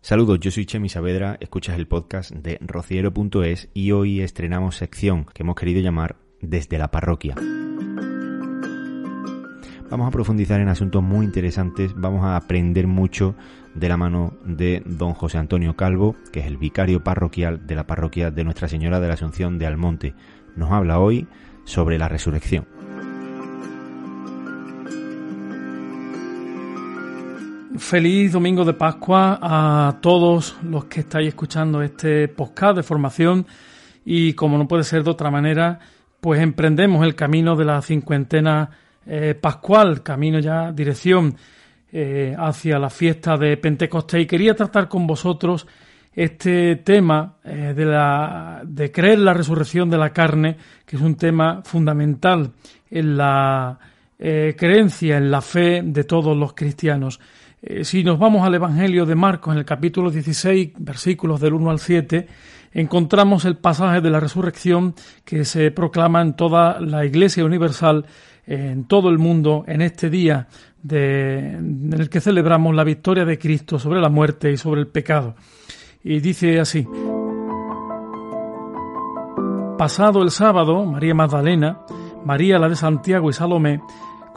Saludos, yo soy Chemi Saavedra, escuchas el podcast de rociero.es y hoy estrenamos sección que hemos querido llamar Desde la Parroquia. Vamos a profundizar en asuntos muy interesantes, vamos a aprender mucho de la mano de don José Antonio Calvo, que es el vicario parroquial de la parroquia de Nuestra Señora de la Asunción de Almonte. Nos habla hoy sobre la resurrección. Feliz domingo de Pascua a todos los que estáis escuchando este podcast de formación y como no puede ser de otra manera, pues emprendemos el camino de la cincuentena eh, pascual, camino ya, dirección eh, hacia la fiesta de Pentecostés y quería tratar con vosotros este tema eh, de, la, de creer la resurrección de la carne, que es un tema fundamental en la creencia, en la fe de todos los cristianos. Eh, si nos vamos al Evangelio de Marcos, en el capítulo 16, versículos del 1 al 7, encontramos el pasaje de la resurrección que se proclama en toda la Iglesia Universal, en todo el mundo, en este día en el que celebramos la victoria de Cristo sobre la muerte y sobre el pecado. Y dice así, Pasado el sábado, María Magdalena, María la de Santiago y Salomé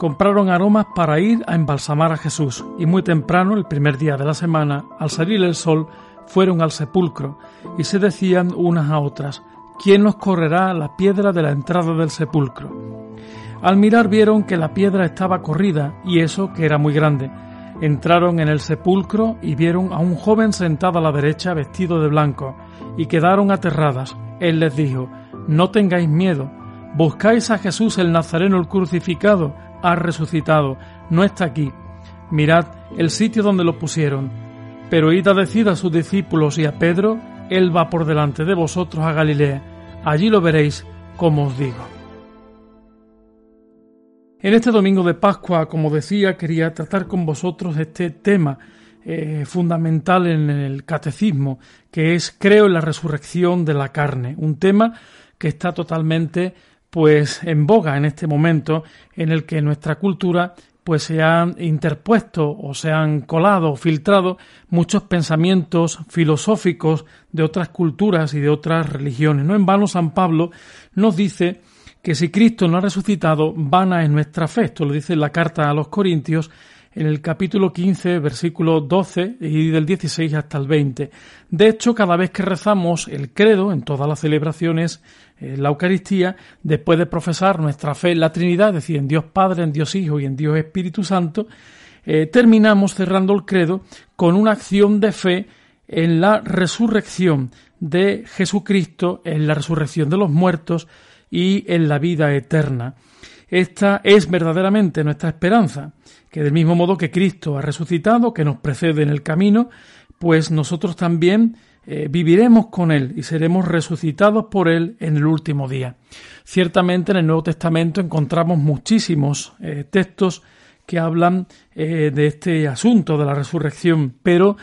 compraron aromas para ir a embalsamar a Jesús y muy temprano, el primer día de la semana, al salir el sol, fueron al sepulcro y se decían unas a otras, ¿quién nos correrá la piedra de la entrada del sepulcro? Al mirar vieron que la piedra estaba corrida y eso que era muy grande. Entraron en el sepulcro y vieron a un joven sentado a la derecha vestido de blanco y quedaron aterradas. Él les dijo, no tengáis miedo, buscáis a Jesús el Nazareno el crucificado, ha resucitado, no está aquí. Mirad el sitio donde lo pusieron. Pero id a decir a sus discípulos y a Pedro, Él va por delante de vosotros a Galilea. Allí lo veréis, como os digo. En este domingo de Pascua, como decía, quería tratar con vosotros este tema eh, fundamental en el catecismo, que es creo en la resurrección de la carne, un tema que está totalmente pues en boga en este momento en el que nuestra cultura pues se han interpuesto o se han colado o filtrado muchos pensamientos filosóficos de otras culturas y de otras religiones. No en vano San Pablo nos dice que si Cristo no ha resucitado, vana es nuestra fe. Esto lo dice en la carta a los Corintios en el capítulo 15, versículo 12 y del 16 hasta el 20. De hecho, cada vez que rezamos el credo en todas las celebraciones, la Eucaristía, después de profesar nuestra fe en la Trinidad, es decir, en Dios Padre, en Dios Hijo y en Dios Espíritu Santo, eh, terminamos cerrando el credo con una acción de fe en la resurrección de Jesucristo, en la resurrección de los muertos y en la vida eterna. Esta es verdaderamente nuestra esperanza, que del mismo modo que Cristo ha resucitado, que nos precede en el camino, pues nosotros también eh, viviremos con Él y seremos resucitados por Él en el último día. Ciertamente en el Nuevo Testamento encontramos muchísimos eh, textos que hablan eh, de este asunto de la resurrección, pero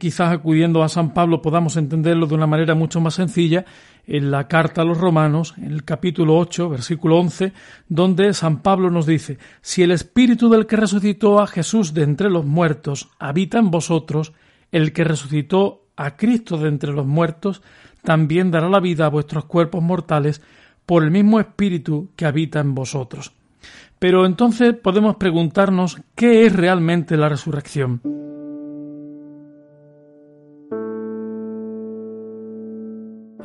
quizás acudiendo a San Pablo podamos entenderlo de una manera mucho más sencilla en la carta a los romanos, en el capítulo 8, versículo 11, donde San Pablo nos dice, si el espíritu del que resucitó a Jesús de entre los muertos habita en vosotros, el que resucitó a Cristo de entre los muertos, también dará la vida a vuestros cuerpos mortales por el mismo Espíritu que habita en vosotros. Pero entonces podemos preguntarnos qué es realmente la resurrección.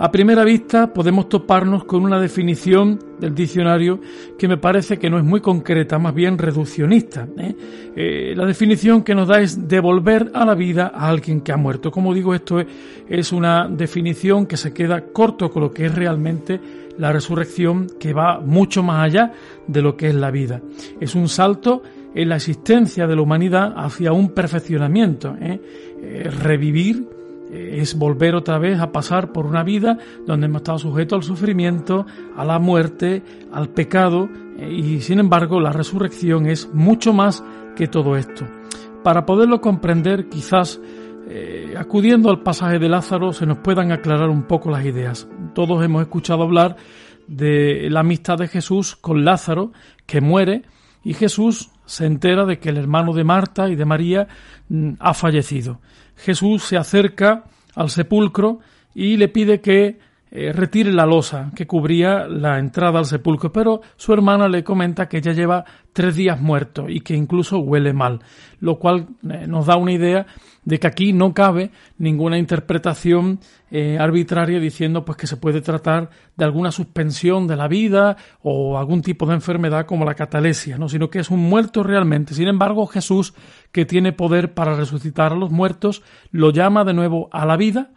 A primera vista podemos toparnos con una definición del diccionario que me parece que no es muy concreta, más bien reduccionista. ¿eh? Eh, la definición que nos da es devolver a la vida a alguien que ha muerto. Como digo, esto es, una definición que se queda corto con lo que es realmente la resurrección, que va mucho más allá de lo que es la vida. Es un salto en la existencia de la humanidad hacia un perfeccionamiento, ¿eh? revivir es volver otra vez a pasar por una vida donde hemos estado sujetos al sufrimiento, a la muerte, al pecado, eh, y sin embargo la resurrección es mucho más que todo esto. Para poderlo comprender, quizás eh, acudiendo al pasaje de Lázaro se nos puedan aclarar un poco las ideas. Todos hemos escuchado hablar de la amistad de Jesús con Lázaro, que muere y Jesús se entera de que el hermano de Marta y de María mm, ha fallecido. Jesús se acerca al sepulcro y le pide que eh, retire la losa que cubría la entrada al sepulcro, pero su hermana le comenta que ya lleva tres días muerto y que incluso huele mal, lo cual eh, nos da una idea de que aquí no cabe ninguna interpretación eh, arbitraria diciendo pues que se puede tratar de alguna suspensión de la vida o algún tipo de enfermedad como la catalesia, ¿no? sino que es un muerto realmente. Sin embargo, Jesús, que tiene poder para resucitar a los muertos, lo llama de nuevo a la vida,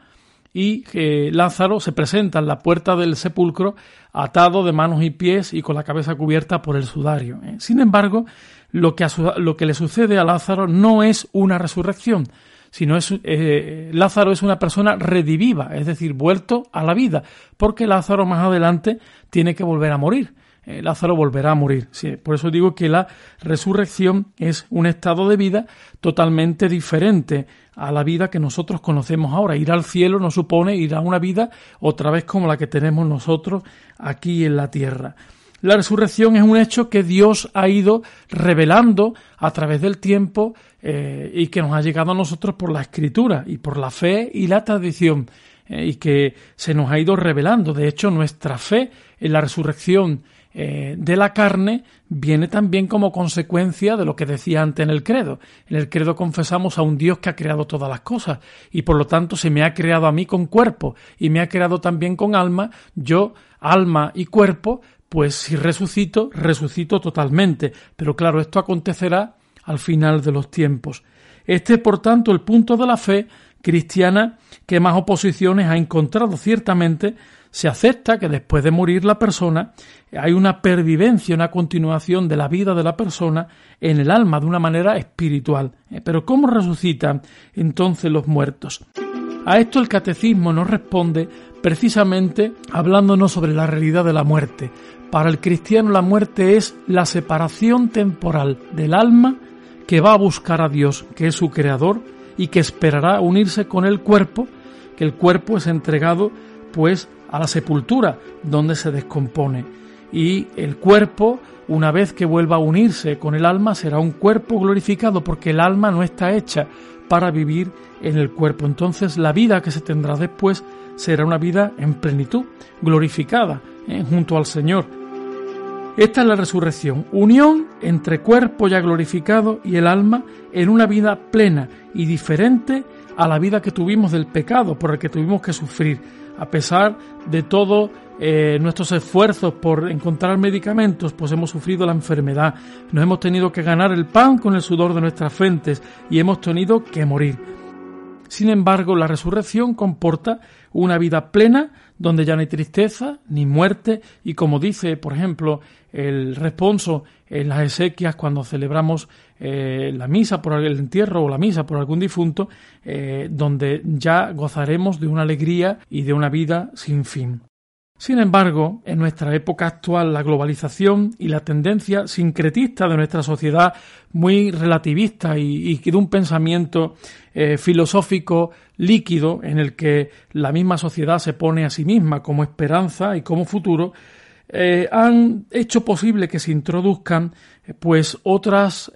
y que Lázaro se presenta en la puerta del sepulcro atado de manos y pies y con la cabeza cubierta por el sudario. ¿eh? Sin embargo, lo que, lo que, le sucede a Lázaro no es una resurrección, sino es eh, Lázaro es una persona rediviva, es decir, vuelto a la vida, porque Lázaro más adelante tiene que volver a morir. Eh, Lázaro volverá a morir. por eso digo que la resurrección es un estado de vida totalmente diferente a la vida que nosotros conocemos ahora. Ir al cielo no supone ir a una vida otra vez como la que tenemos nosotros aquí en la tierra. La resurrección es un hecho que Dios ha ido revelando a través del tiempo eh, y que nos ha llegado a nosotros por la escritura y por la fe y la tradición eh, y que se nos ha ido revelando. De hecho, nuestra fe en la resurrección eh, de la carne viene también como consecuencia de lo que decía antes en el credo. En el credo confesamos a un Dios que ha creado todas las cosas y por lo tanto se me ha creado a mí con cuerpo y me ha creado también con alma, yo, alma y cuerpo, pues si resucito, resucito totalmente. Pero claro, esto acontecerá al final de los tiempos. Este es, por tanto, el punto de la fe cristiana que más oposiciones ha encontrado ciertamente se acepta que después de morir la persona hay una pervivencia, una continuación de la vida de la persona en el alma de una manera espiritual. Eh, pero ¿cómo resucitan entonces los muertos? A esto el catecismo nos responde precisamente hablándonos sobre la realidad de la muerte. Para el cristiano la muerte es la separación temporal del alma que va a buscar a Dios, que es su creador, y que esperará unirse con el cuerpo, que el cuerpo es entregado pues a la sepultura, donde se descompone. Y el cuerpo, una vez que vuelva a unirse con el alma, será un cuerpo glorificado, porque el alma no está hecha para vivir en el cuerpo. Entonces la vida que se tendrá después será una vida en plenitud, glorificada, ¿eh? junto al Señor. Esta es la resurrección, unión entre cuerpo ya glorificado y el alma en una vida plena y diferente a la vida que tuvimos del pecado por el que tuvimos que sufrir a pesar de todos eh, nuestros esfuerzos por encontrar medicamentos, pues hemos sufrido la enfermedad, nos hemos tenido que ganar el pan con el sudor de nuestras frentes y hemos tenido que morir. Sin embargo, la resurrección comporta una vida plena donde ya no hay tristeza ni muerte y como dice, por ejemplo, el responso en las exequias cuando celebramos eh, la misa por el entierro o la misa por algún difunto, eh, donde ya gozaremos de una alegría y de una vida sin fin. Sin embargo, en nuestra época actual, la globalización y la tendencia sincretista de nuestra sociedad, muy relativista y, de un pensamiento eh, filosófico líquido en el que la misma sociedad se pone a sí misma como esperanza y como futuro, eh, han hecho posible que se introduzcan eh, pues otras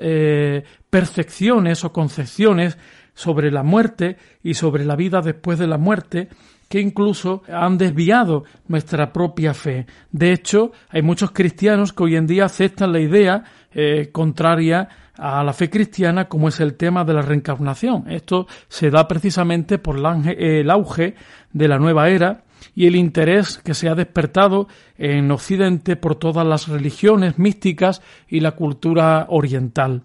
percepciones o concepciones sobre la muerte y sobre la vida después de la muerte que incluso han desviado nuestra propia fe. De hecho, hay muchos cristianos que hoy en día aceptan la idea eh, contraria a la fe cristiana como es el tema de la reencarnación. Esto se da precisamente por el auge de la nueva era y el interés que se ha despertado en Occidente por todas las religiones místicas y la cultura oriental.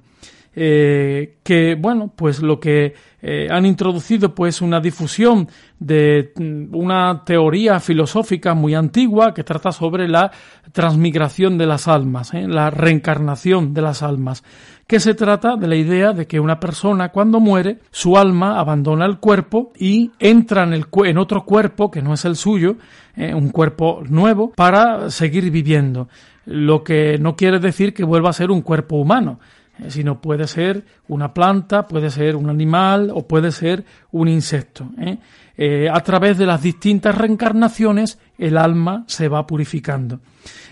Eh, que bueno pues lo que eh, han introducido pues una difusión de mm, una teoría filosófica muy antigua que trata sobre la transmigración de las almas, ¿eh? la reencarnación de las almas, que se trata de la idea de que una persona cuando muere su alma abandona el cuerpo y entra en, el, en otro cuerpo que no es el suyo, un cuerpo nuevo, para seguir viviendo, lo que no quiere decir que vuelva a ser un cuerpo humano, sino puede ser una planta, puede ser un animal o puede ser un insecto. ¿eh? Eh, a través de las distintas reencarnaciones el alma se va purificando.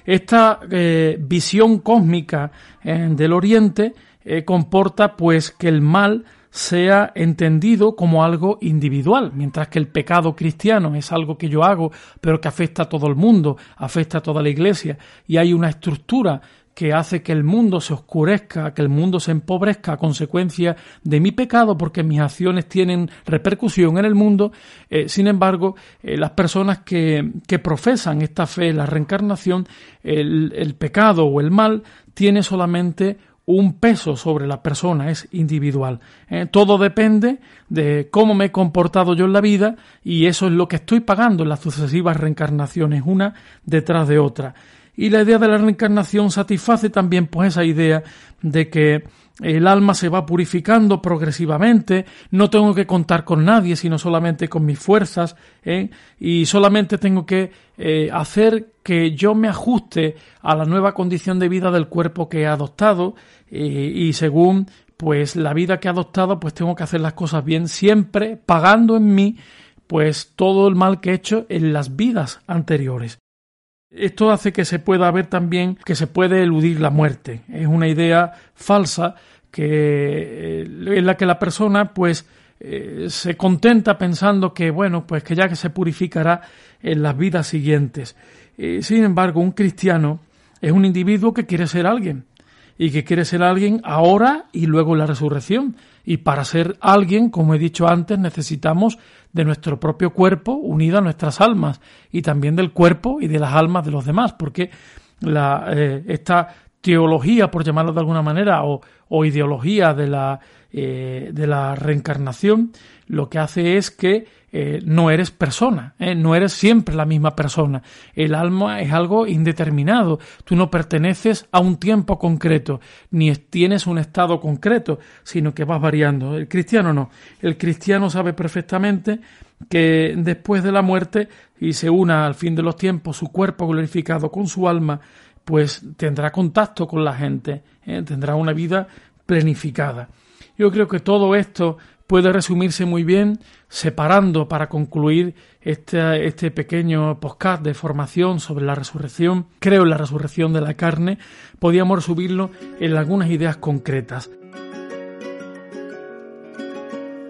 Esta visión cósmica del Oriente comporta pues que el mal sea entendido como algo individual, mientras que el pecado cristiano es algo que yo hago, pero que afecta a todo el mundo, afecta a toda la iglesia, y hay una estructura que hace que el mundo se oscurezca, que el mundo se empobrezca a consecuencia de mi pecado, porque mis acciones tienen repercusión en el mundo. Eh, sin embargo, eh, las personas que, que, profesan esta fe, la reencarnación, el, el pecado o el mal tiene solamente un peso sobre la persona, es individual. ¿eh? todo depende de cómo me he comportado yo en la vida y eso es lo que estoy pagando en las sucesivas reencarnaciones, una detrás de otra. Y la idea de la reencarnación satisface también pues esa idea de que el alma se va purificando progresivamente, no tengo que contar con nadie, sino solamente con mis fuerzas, ¿eh? y solamente tengo que eh, hacer que yo me ajuste a la nueva condición de vida del cuerpo que he adoptado, eh, y según pues la vida que he adoptado, pues tengo que hacer las cosas bien, siempre pagando en mí pues todo el mal que he hecho en las vidas anteriores. Esto hace que se pueda ver también que se puede eludir la muerte. Es una idea falsa que eh, en la que la persona pues eh, se contenta pensando que bueno pues que ya que se purificará en las vidas siguientes. Eh, sin embargo, un cristiano es un individuo que quiere ser alguien y que quiere ser alguien ahora y luego en la resurrección. Y para ser alguien, como he dicho antes, necesitamos de nuestro propio cuerpo unido a nuestras almas y también del cuerpo y de las almas de los demás, porque la, eh, esta teología, por llamarlo de alguna manera, o, o ideología de la, eh, de la reencarnación, lo que hace es que eh, no eres persona, ¿eh? no eres siempre la misma persona. El alma es algo indeterminado, tú no perteneces a un tiempo concreto, ni tienes un estado concreto, sino que vas variando. El cristiano no, el cristiano sabe perfectamente que después de la muerte y se una al fin de los tiempos su cuerpo glorificado con su alma, pues tendrá contacto con la gente, ¿eh? tendrá una vida planificada. Yo creo que todo esto puede resumirse muy bien separando para concluir este, este pequeño podcast de formación sobre la resurrección, creo en la resurrección de la carne, podíamos resumirlo en algunas ideas concretas.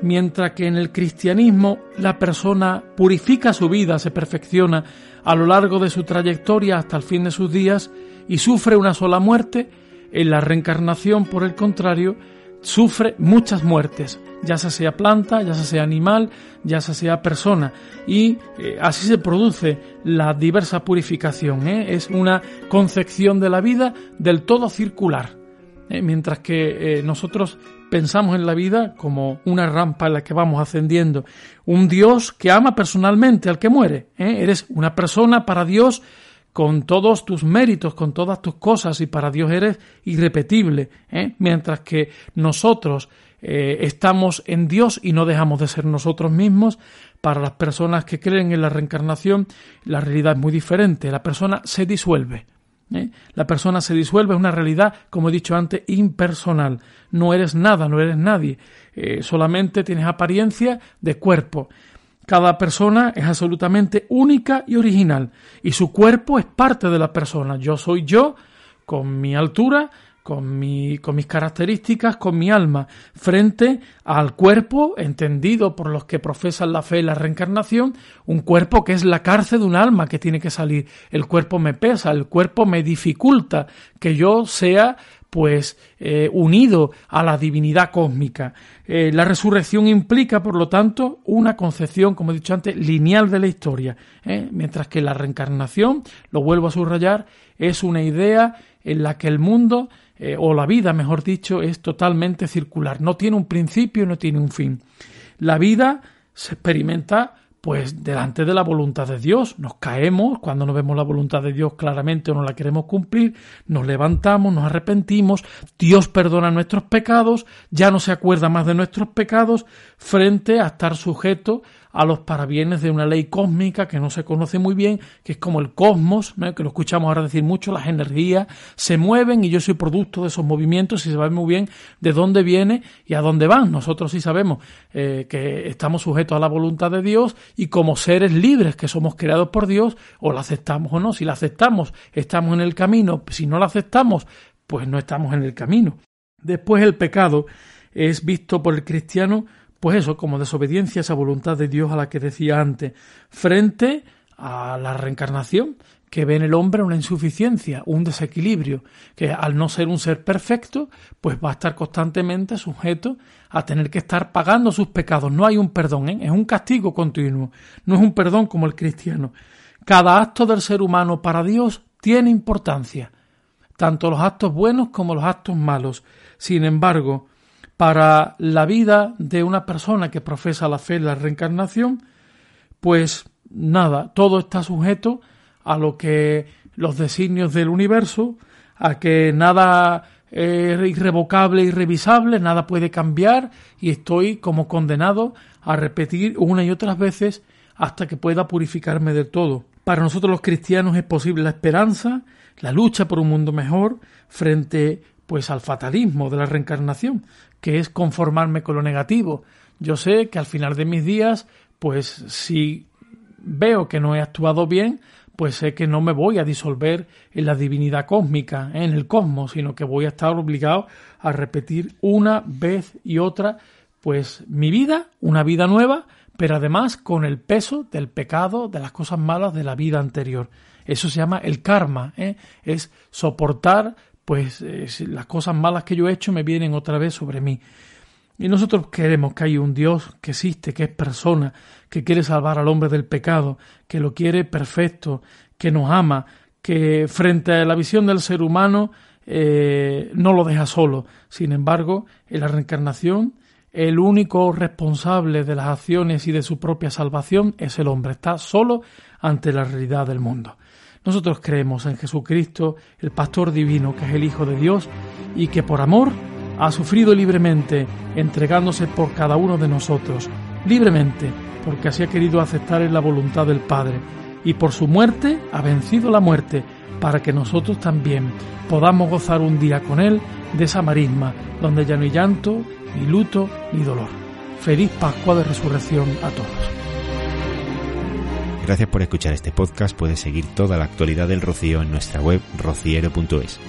Mientras que en el cristianismo la persona purifica su vida, se perfecciona a lo largo de su trayectoria hasta el fin de sus días y sufre una sola muerte, en la reencarnación, por el contrario, sufre muchas muertes, ya sea planta, ya sea animal, ya sea persona. Y eh, así se produce la diversa purificación. ¿eh? Es una concepción de la vida del todo circular. ¿eh? Mientras que nosotros pensamos en la vida como una rampa en la que vamos ascendiendo. Un Dios que ama personalmente al que muere. Eres una persona para Dios con todos tus méritos, con todas tus cosas, y para Dios eres irrepetible, ¿eh? mientras que nosotros eh, estamos en Dios y no dejamos de ser nosotros mismos, para las personas que creen en la reencarnación, la realidad es muy diferente, la persona se disuelve. ¿eh? La persona se disuelve, es una realidad, como he dicho antes, impersonal. No eres nada, no eres nadie. solamente tienes apariencia de cuerpo. Cada persona es absolutamente única y original y su cuerpo es parte de la persona. Yo soy yo con mi altura, con, mi, con mis características, con mi alma, frente al cuerpo, entendido por los que profesan la fe y la reencarnación, un cuerpo que es la cárcel de un alma que tiene que salir. El cuerpo me pesa, el cuerpo me dificulta que yo sea pues eh, unido a la divinidad cósmica. Eh, la resurrección implica, por lo tanto, una concepción, como he dicho antes, lineal de la historia, ¿eh? mientras que la reencarnación, lo vuelvo a subrayar, es una idea en la que el mundo, o la vida, mejor dicho, es totalmente circular, no tiene un principio, no tiene un fin. La vida se experimenta pues delante de la voluntad de Dios. Nos caemos cuando no vemos la voluntad de Dios claramente o no la queremos cumplir, nos levantamos, nos arrepentimos, Dios perdona nuestros pecados, ya no se acuerda más de nuestros pecados frente a estar sujeto a los parabienes de una ley cósmica que no se conoce muy bien, que es como el cosmos, que lo escuchamos ahora decir mucho, las energías se mueven y yo soy producto de esos movimientos y se sabe muy bien de dónde viene y a dónde van. Nosotros sí sabemos eh, que estamos sujetos a la voluntad de Dios y como seres libres que somos creados por Dios, o la aceptamos o no. Si la aceptamos, estamos en el camino. Si no la aceptamos, pues no estamos en el camino. Después el pecado es visto por el cristiano pues eso, como desobediencia a esa voluntad de Dios a la que decía antes, frente a la reencarnación, que ve en el hombre una insuficiencia, un desequilibrio, que al no ser un ser perfecto, pues va a estar constantemente sujeto a tener que estar pagando sus pecados. No hay un perdón, ¿eh? es un castigo continuo, no es un perdón como el cristiano. Cada acto del ser humano para Dios tiene importancia, tanto los actos buenos como los actos malos. Sin embargo, para la vida de una persona que profesa la fe en la reencarnación, pues nada, todo está sujeto a lo que los designios del universo, a que nada es irrevocable, irrevisable, nada puede cambiar y estoy como condenado a repetir una y otras veces hasta que pueda purificarme del todo. Para nosotros los cristianos es posible la esperanza, la lucha por un mundo mejor frente pues al fatalismo de la reencarnación, que es conformarme con lo negativo. Yo sé que al final de mis días, pues si veo que no he actuado bien, pues sé que no me voy a disolver en la divinidad cósmica, en el cosmos, sino que voy a estar obligado a repetir una vez y otra, pues mi vida, una vida nueva, pero además con el peso del pecado, de las cosas malas de la vida anterior. Eso se llama el karma, ¿eh? es soportar pues eh, las cosas malas que yo he hecho me vienen otra vez sobre mí. Y nosotros queremos que hay un Dios que existe, que es persona, que quiere salvar al hombre del pecado, que lo quiere perfecto, que nos ama, que frente a la visión del ser humano eh, no lo deja solo. Sin embargo, en la reencarnación, el único responsable de las acciones y de su propia salvación es el hombre. Está solo ante la realidad del mundo. Nosotros creemos en Jesucristo, el Pastor Divino, que es el Hijo de Dios, y que por amor ha sufrido libremente, entregándose por cada uno de nosotros, libremente, porque así ha querido aceptar en la voluntad del Padre, y por su muerte ha vencido la muerte, para que nosotros también podamos gozar un día con Él de esa marisma, donde ya no hay llanto, ni luto, ni dolor. Feliz Pascua de Resurrección a todos. Gracias por escuchar este podcast. Puedes seguir toda la actualidad del Rocío en nuestra web rociero.es.